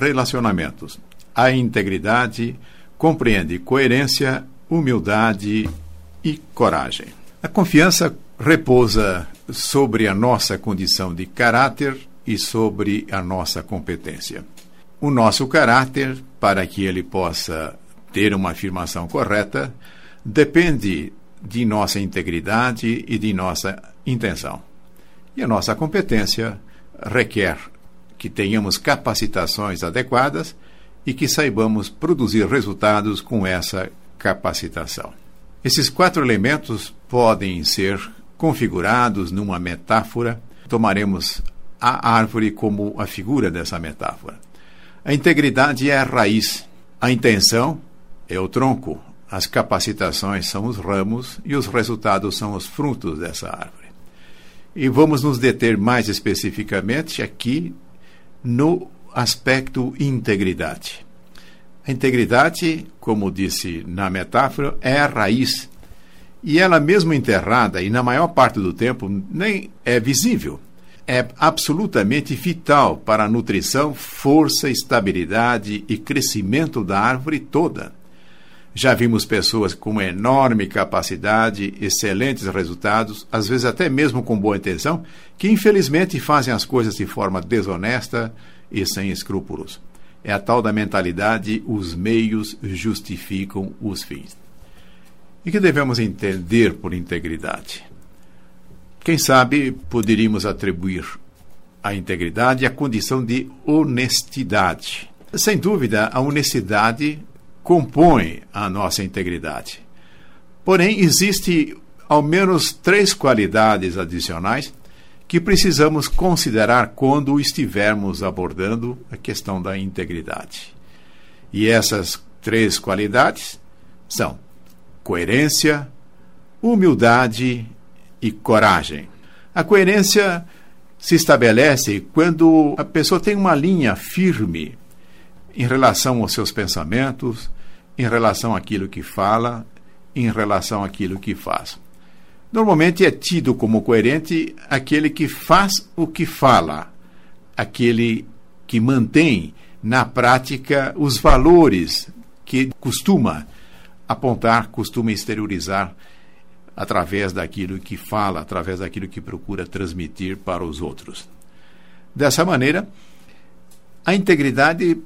relacionamentos. A integridade compreende coerência, humildade e coragem. A confiança repousa sobre a nossa condição de caráter e sobre a nossa competência. O nosso caráter, para que ele possa ter uma afirmação correta, depende de nossa integridade e de nossa intenção. E a nossa competência requer que tenhamos capacitações adequadas e que saibamos produzir resultados com essa capacitação. Esses quatro elementos podem ser configurados numa metáfora. Tomaremos a árvore como a figura dessa metáfora. A integridade é a raiz, a intenção é o tronco, as capacitações são os ramos e os resultados são os frutos dessa árvore. E vamos nos deter mais especificamente aqui no aspecto integridade. A integridade, como disse na metáfora, é a raiz. E ela, mesmo enterrada, e na maior parte do tempo, nem é visível. É absolutamente vital para a nutrição, força, estabilidade e crescimento da árvore toda. Já vimos pessoas com enorme capacidade, excelentes resultados, às vezes até mesmo com boa intenção, que infelizmente fazem as coisas de forma desonesta e sem escrúpulos. É a tal da mentalidade: os meios justificam os fins. E que devemos entender por integridade? Quem sabe poderíamos atribuir à integridade a condição de honestidade. Sem dúvida, a honestidade compõe a nossa integridade. Porém, existe ao menos três qualidades adicionais que precisamos considerar quando estivermos abordando a questão da integridade. E essas três qualidades são coerência, humildade e coragem. A coerência se estabelece quando a pessoa tem uma linha firme em relação aos seus pensamentos, em relação àquilo que fala, em relação àquilo que faz. Normalmente é tido como coerente aquele que faz o que fala, aquele que mantém na prática os valores que costuma apontar, costuma exteriorizar através daquilo que fala, através daquilo que procura transmitir para os outros. Dessa maneira, a integridade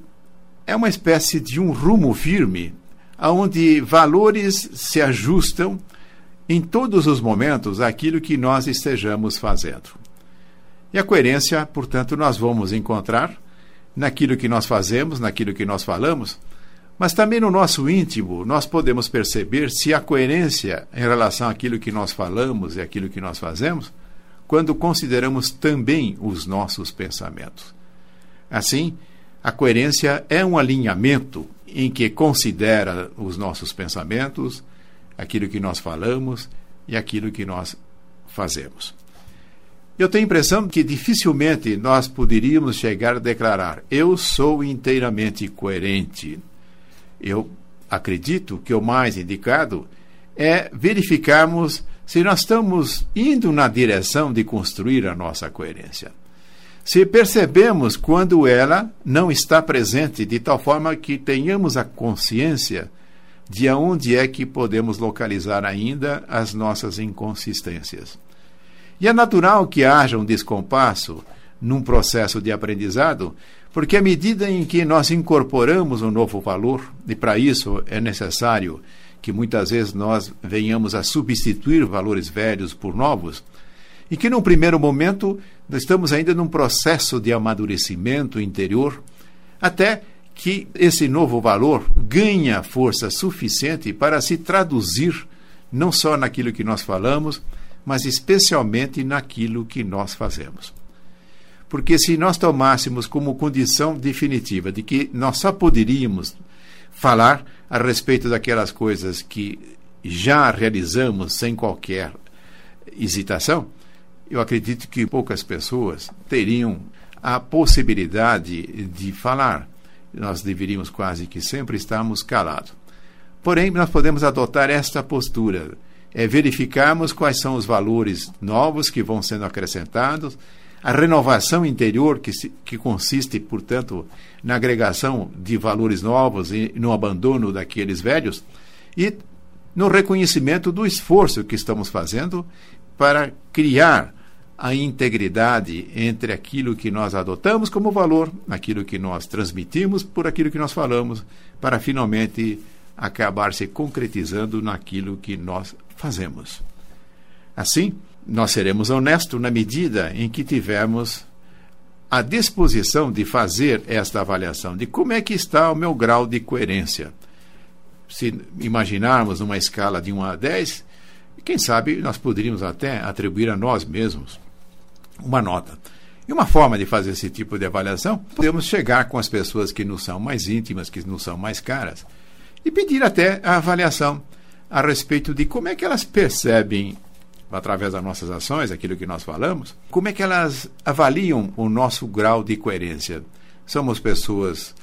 é uma espécie de um rumo firme, onde valores se ajustam em todos os momentos àquilo que nós estejamos fazendo. E a coerência, portanto, nós vamos encontrar naquilo que nós fazemos, naquilo que nós falamos, mas também no nosso íntimo nós podemos perceber se há coerência em relação àquilo que nós falamos e aquilo que nós fazemos, quando consideramos também os nossos pensamentos. Assim, a coerência é um alinhamento em que considera os nossos pensamentos, aquilo que nós falamos e aquilo que nós fazemos. Eu tenho a impressão que dificilmente nós poderíamos chegar a declarar: eu sou inteiramente coerente. Eu acredito que o mais indicado é verificarmos se nós estamos indo na direção de construir a nossa coerência se percebemos quando ela não está presente, de tal forma que tenhamos a consciência de onde é que podemos localizar ainda as nossas inconsistências. E é natural que haja um descompasso num processo de aprendizado, porque à medida em que nós incorporamos um novo valor, e para isso é necessário que muitas vezes nós venhamos a substituir valores velhos por novos, e que num primeiro momento estamos ainda num processo de amadurecimento interior, até que esse novo valor ganha força suficiente para se traduzir não só naquilo que nós falamos, mas especialmente naquilo que nós fazemos. Porque se nós tomássemos como condição definitiva de que nós só poderíamos falar a respeito daquelas coisas que já realizamos sem qualquer hesitação, eu acredito que poucas pessoas teriam a possibilidade de falar. Nós deveríamos quase que sempre estarmos calados. Porém, nós podemos adotar esta postura, é verificarmos quais são os valores novos que vão sendo acrescentados, a renovação interior, que, se, que consiste, portanto, na agregação de valores novos e no abandono daqueles velhos, e no reconhecimento do esforço que estamos fazendo para criar a integridade entre aquilo que nós adotamos como valor, aquilo que nós transmitimos, por aquilo que nós falamos, para finalmente acabar se concretizando naquilo que nós fazemos. Assim, nós seremos honestos na medida em que tivermos a disposição de fazer esta avaliação de como é que está o meu grau de coerência. Se imaginarmos uma escala de 1 a 10, quem sabe nós poderíamos até atribuir a nós mesmos uma nota. E uma forma de fazer esse tipo de avaliação, podemos chegar com as pessoas que nos são mais íntimas, que nos são mais caras, e pedir até a avaliação a respeito de como é que elas percebem, através das nossas ações, aquilo que nós falamos, como é que elas avaliam o nosso grau de coerência. Somos pessoas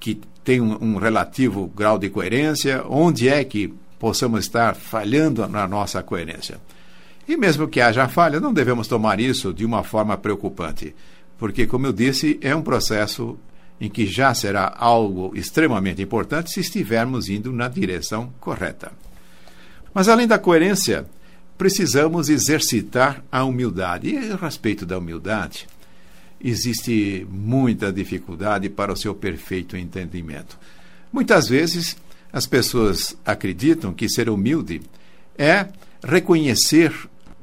que têm um, relativo grau de coerência, onde é que possamos estar falhando na nossa coerência. E mesmo que haja falha, não devemos tomar isso de uma forma preocupante, porque, como eu disse, é um processo em que já será algo extremamente importante se estivermos indo na direção correta. Mas, além da coerência, precisamos exercitar a humildade. E a respeito da humildade, existe muita dificuldade para o seu perfeito entendimento. Muitas vezes, as pessoas acreditam que ser humilde é reconhecer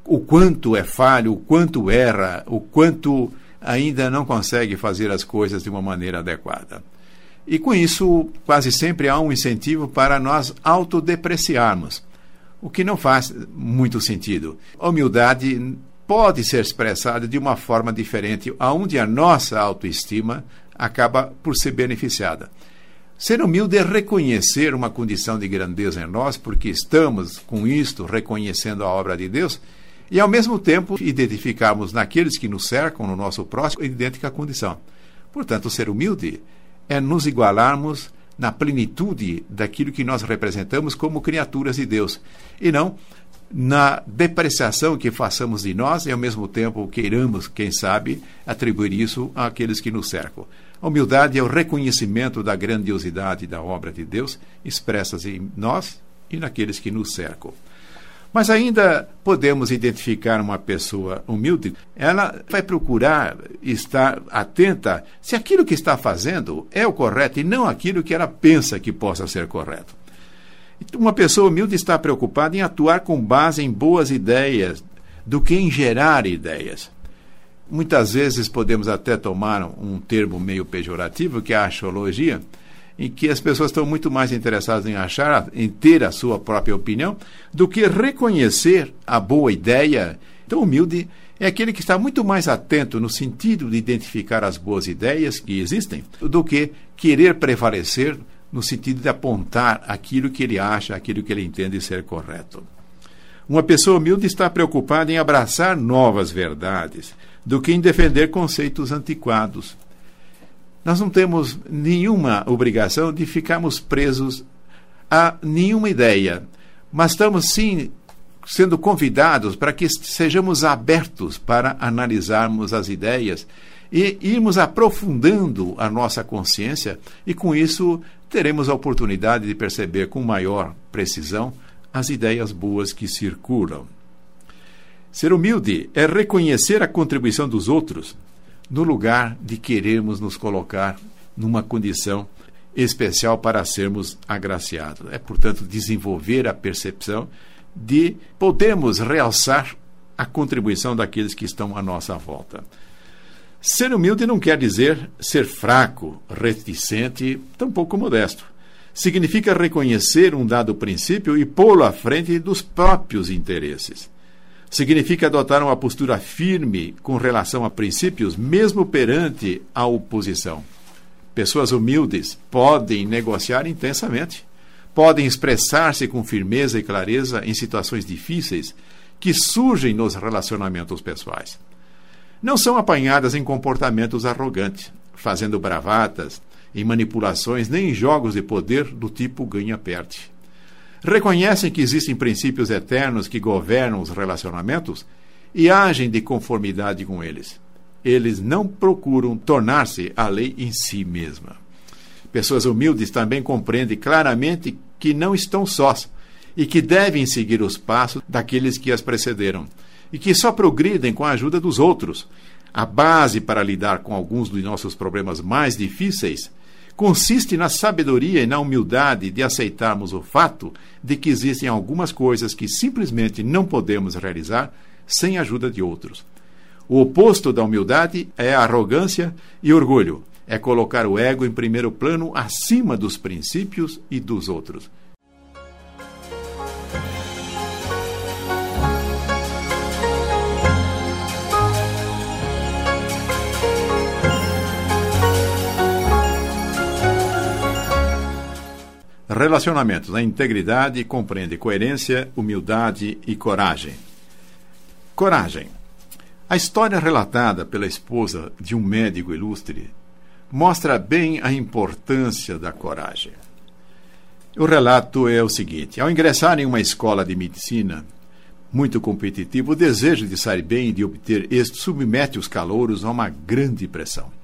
o quanto é falho, o quanto erra, o quanto ainda não consegue fazer as coisas de uma maneira adequada. E com isso, quase sempre há um incentivo para nós autodepreciarmos, o que não faz muito sentido. A humildade pode ser expressada de uma forma diferente, onde a nossa autoestima acaba por ser beneficiada. Ser humilde é reconhecer uma condição de grandeza em nós, porque estamos, com isto, reconhecendo a obra de Deus e, ao mesmo tempo, identificarmos naqueles que nos cercam, no nosso próximo, idêntica condição. Portanto, ser humilde é nos igualarmos na plenitude daquilo que nós representamos como criaturas de Deus, e não na depreciação que façamos de nós e, ao mesmo tempo, queiramos, quem sabe, atribuir isso àqueles que nos cercam. A humildade é o reconhecimento da grandiosidade da obra de Deus expressas em nós e naqueles que nos cercam. Mas ainda podemos identificar uma pessoa humilde. Ela vai procurar estar atenta se aquilo que está fazendo é o correto e não aquilo que ela pensa que possa ser correto. Uma pessoa humilde está preocupada em atuar com base em boas ideias do que em gerar ideias. Muitas vezes podemos até tomar um termo meio pejorativo, que é a axiologia, em que as pessoas estão muito mais interessadas em achar, em ter a sua própria opinião, do que reconhecer a boa ideia. Então, humilde é aquele que está muito mais atento no sentido de identificar as boas ideias que existem, do que querer prevalecer no sentido de apontar aquilo que ele acha, aquilo que ele entende ser correto. Uma pessoa humilde está preocupada em abraçar novas verdades, do que em defender conceitos antiquados. Nós não temos nenhuma obrigação de ficarmos presos a nenhuma ideia, mas estamos sim sendo convidados para que sejamos abertos para analisarmos as ideias e irmos aprofundando a nossa consciência, e com isso teremos a oportunidade de perceber com maior precisão as ideias boas que circulam. Ser humilde é reconhecer a contribuição dos outros, no lugar de querermos nos colocar numa condição especial para sermos agraciados. É, portanto, desenvolver a percepção de podermos realçar a contribuição daqueles que estão à nossa volta. Ser humilde não quer dizer ser fraco, reticente, tampouco modesto. Significa reconhecer um dado princípio e pô-lo à frente dos próprios interesses significa adotar uma postura firme com relação a princípios, mesmo perante a oposição. Pessoas humildes podem negociar intensamente, podem expressar-se com firmeza e clareza em situações difíceis que surgem nos relacionamentos pessoais. Não são apanhadas em comportamentos arrogantes, fazendo bravatas, em manipulações nem em jogos de poder do tipo ganha-perde reconhecem que existem princípios eternos que governam os relacionamentos e agem de conformidade com eles. eles não procuram tornar-se a lei em si mesma. Pessoas humildes também compreendem claramente que não estão sós e que devem seguir os passos daqueles que as precederam e que só progridem com a ajuda dos outros. A base para lidar com alguns dos nossos problemas mais difíceis consiste na sabedoria e na humildade de aceitarmos o fato de que existem algumas coisas que simplesmente não podemos realizar sem a ajuda de outros. O oposto da humildade é arrogância e orgulho. É colocar o ego em primeiro plano acima dos princípios e dos outros. Relacionamentos. A integridade compreende coerência, humildade e coragem. Coragem. A história relatada pela esposa de um médico ilustre mostra bem a importância da coragem. O relato é o seguinte: ao ingressar em uma escola de medicina muito competitiva, o desejo de sair bem e de obter êxito submete os calouros a uma grande pressão.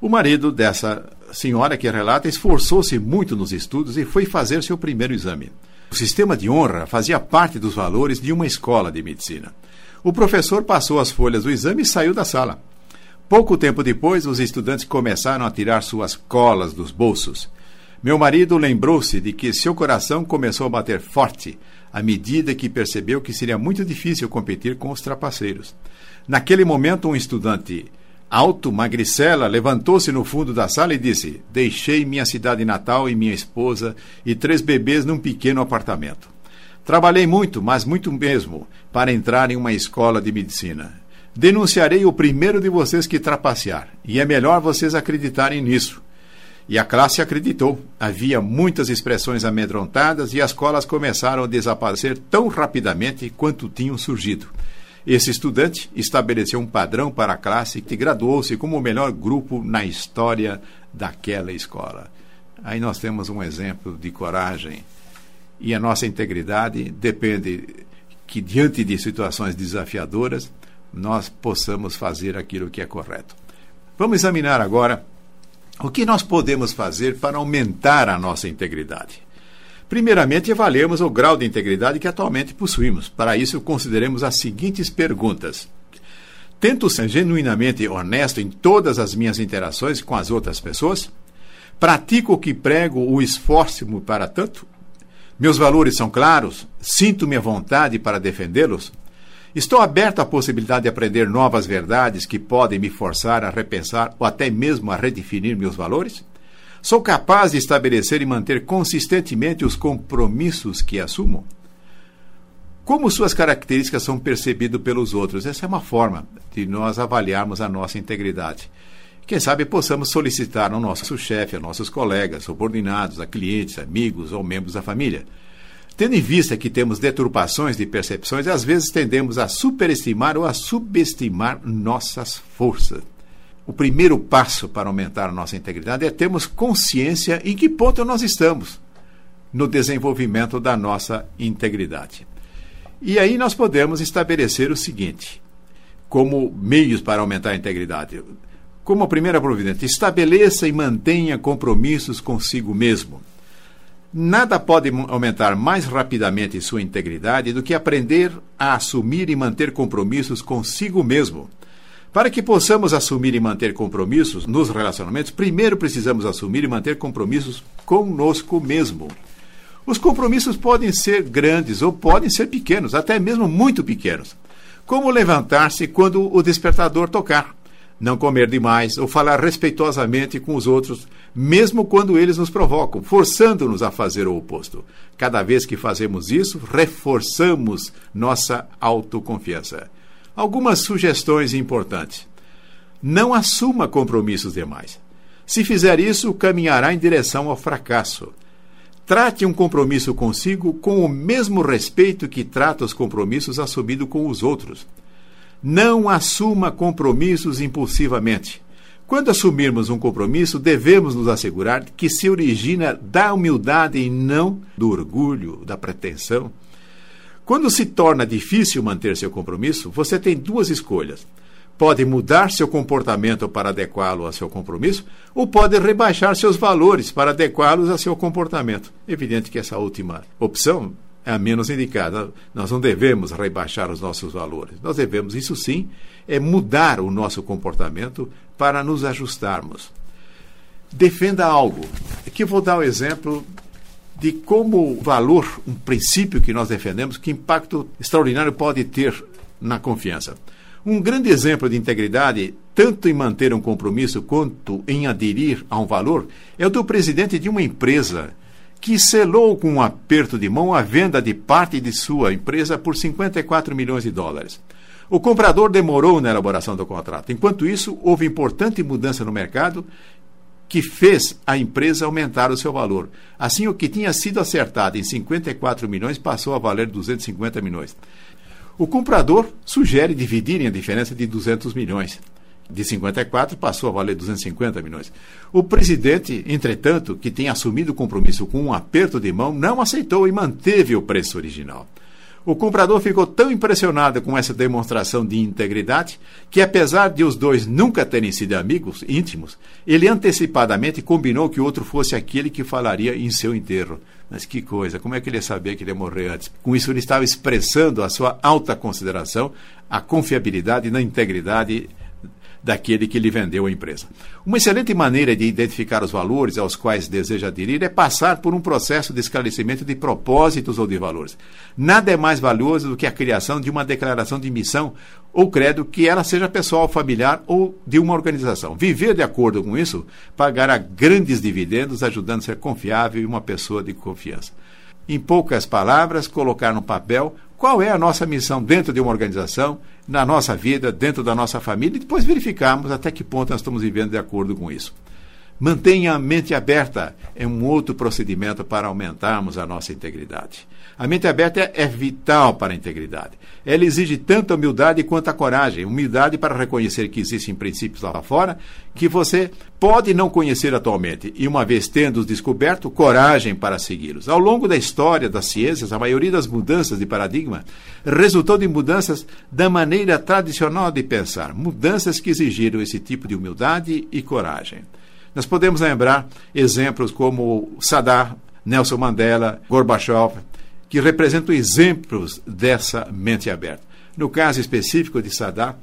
O marido dessa senhora que relata esforçou-se muito nos estudos e foi fazer seu primeiro exame. O sistema de honra fazia parte dos valores de uma escola de medicina. O professor passou as folhas do exame e saiu da sala. Pouco tempo depois, os estudantes começaram a tirar suas colas dos bolsos. Meu marido lembrou-se de que seu coração começou a bater forte à medida que percebeu que seria muito difícil competir com os trapaceiros. Naquele momento, um estudante alto, magricela, levantou-se no fundo da sala e disse: Deixei minha cidade natal e minha esposa e três bebês num pequeno apartamento. Trabalhei muito, mas muito mesmo, para entrar em uma escola de medicina. Denunciarei o primeiro de vocês que trapacear, e é melhor vocês acreditarem nisso. E a classe acreditou. Havia muitas expressões amedrontadas e as colas começaram a desaparecer tão rapidamente quanto tinham surgido. Esse estudante estabeleceu um padrão para a classe que graduou-se como o melhor grupo na história daquela escola. Aí nós temos um exemplo de coragem e a nossa integridade depende que, diante de situações desafiadoras, nós possamos fazer aquilo que é correto. Vamos examinar agora o que nós podemos fazer para aumentar a nossa integridade. Primeiramente, avaliemos o grau de integridade que atualmente possuímos. Para isso, consideremos as seguintes perguntas. Tento ser genuinamente honesto em todas as minhas interações com as outras pessoas? Pratico o que prego o esforço-me para tanto? Meus valores são claros? Sinto-me à vontade para defendê-los? Estou aberto à possibilidade de aprender novas verdades que podem me forçar a repensar ou até mesmo a redefinir meus valores? Sou capaz de estabelecer e manter consistentemente os compromissos que assumo? Como suas características são percebidas pelos outros? Essa é uma forma de nós avaliarmos a nossa integridade. Quem sabe possamos solicitar ao nosso chefe, a nossos colegas, subordinados, a clientes, amigos ou membros da família. Tendo em vista que temos deturpações de percepções, às vezes tendemos a superestimar ou a subestimar nossas forças. O primeiro passo para aumentar a nossa integridade é termos consciência em que ponto nós estamos no desenvolvimento da nossa integridade. E aí nós podemos estabelecer o seguinte, como meios para aumentar a integridade. Como a primeira providência, estabeleça e mantenha compromissos consigo mesmo. Nada pode aumentar mais rapidamente sua integridade do que aprender a assumir e manter compromissos consigo mesmo. Para que possamos assumir e manter compromissos nos relacionamentos, primeiro precisamos assumir e manter compromissos conosco mesmo. Os compromissos podem ser grandes ou podem ser pequenos, até mesmo muito pequenos. Como levantar-se quando o despertador tocar não comer demais ou falar respeitosamente com os outros, mesmo quando eles nos provocam, forçando-nos a fazer o oposto. Cada vez que fazemos isso, reforçamos nossa autoconfiança. Algumas sugestões importantes. Não assuma compromissos demais. Se fizer isso, caminhará em direção ao fracasso. Trate um compromisso consigo com o mesmo respeito que trata os compromissos assumidos com os outros. Não assuma compromissos impulsivamente. Quando assumirmos um compromisso, devemos nos assegurar que se origina da humildade e não do orgulho, da pretensão. Quando se torna difícil manter seu compromisso, você tem duas escolhas. pode mudar seu comportamento para adequá-lo a seu compromisso, ou pode rebaixar seus valores para adequá-los a seu comportamento. Evidente que essa última opção é a menos indicada. Nós não devemos rebaixar os nossos valores. Nós devemos, isso sim, é mudar o nosso comportamento para nos ajustarmos. Defenda algo. Aqui eu vou dar o um exemplo de como valor, um princípio que nós defendemos, que impacto extraordinário pode ter na confiança. Um grande exemplo de integridade, tanto em manter um compromisso quanto em aderir a um valor, é o do presidente de uma empresa que selou com um aperto de mão a venda de parte de sua empresa por 54 milhões de dólares. O comprador demorou na elaboração do contrato. Enquanto isso, houve importante mudança no mercado que fez a empresa aumentar o seu valor. Assim, o que tinha sido acertado em 54 milhões passou a valer 250 milhões. O comprador sugere dividirem a diferença de 200 milhões. De 54 passou a valer 250 milhões. O presidente, entretanto, que tem assumido o compromisso com um aperto de mão, não aceitou e manteve o preço original. O comprador ficou tão impressionado com essa demonstração de integridade que, apesar de os dois nunca terem sido amigos íntimos, ele antecipadamente combinou que o outro fosse aquele que falaria em seu enterro. Mas que coisa, como é que ele ia saber que ele ia morrer antes? Com isso, ele estava expressando a sua alta consideração, a confiabilidade na integridade daquele que lhe vendeu a empresa. Uma excelente maneira de identificar os valores aos quais deseja aderir é passar por um processo de esclarecimento de propósitos ou de valores. Nada é mais valioso do que a criação de uma declaração de missão ou credo que ela seja pessoal, familiar ou de uma organização. Viver de acordo com isso pagará grandes dividendos, ajudando a ser confiável e uma pessoa de confiança. Em poucas palavras, colocar no papel qual é a nossa missão dentro de uma organização, na nossa vida, dentro da nossa família, e depois verificarmos até que ponto nós estamos vivendo de acordo com isso. Mantenha a mente aberta é um outro procedimento para aumentarmos a nossa integridade. A mente aberta é vital para a integridade. Ela exige tanto a humildade quanto a coragem. Humildade para reconhecer que existem princípios lá fora que você pode não conhecer atualmente e, uma vez tendo-os descoberto, coragem para segui-los. Ao longo da história das ciências, a maioria das mudanças de paradigma resultou de mudanças da maneira tradicional de pensar, mudanças que exigiram esse tipo de humildade e coragem. Nós podemos lembrar exemplos como Saddam, Nelson Mandela, Gorbachev, que representam exemplos dessa mente aberta. No caso específico de Saddam,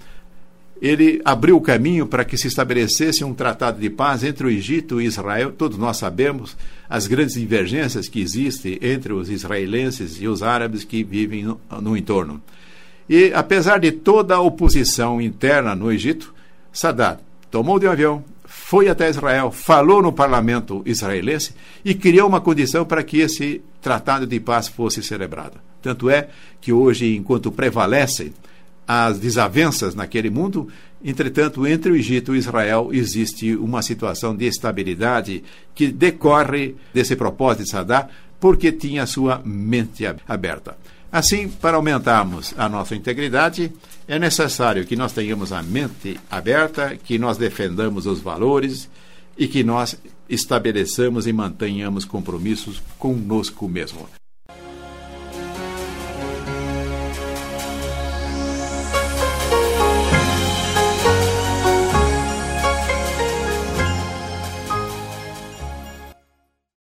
ele abriu o caminho para que se estabelecesse um tratado de paz entre o Egito e Israel. Todos nós sabemos as grandes divergências que existem entre os israelenses e os árabes que vivem no, no entorno. E, apesar de toda a oposição interna no Egito, Saddam tomou de um avião, foi até Israel, falou no parlamento israelense e criou uma condição para que esse tratado de paz fosse celebrado. Tanto é que hoje, enquanto prevalecem as desavenças naquele mundo, entretanto, entre o Egito e Israel existe uma situação de estabilidade que decorre desse propósito de Saddam, porque tinha sua mente aberta. Assim, para aumentarmos a nossa integridade, é necessário que nós tenhamos a mente aberta, que nós defendamos os valores e que nós estabeleçamos e mantenhamos compromissos conosco mesmo.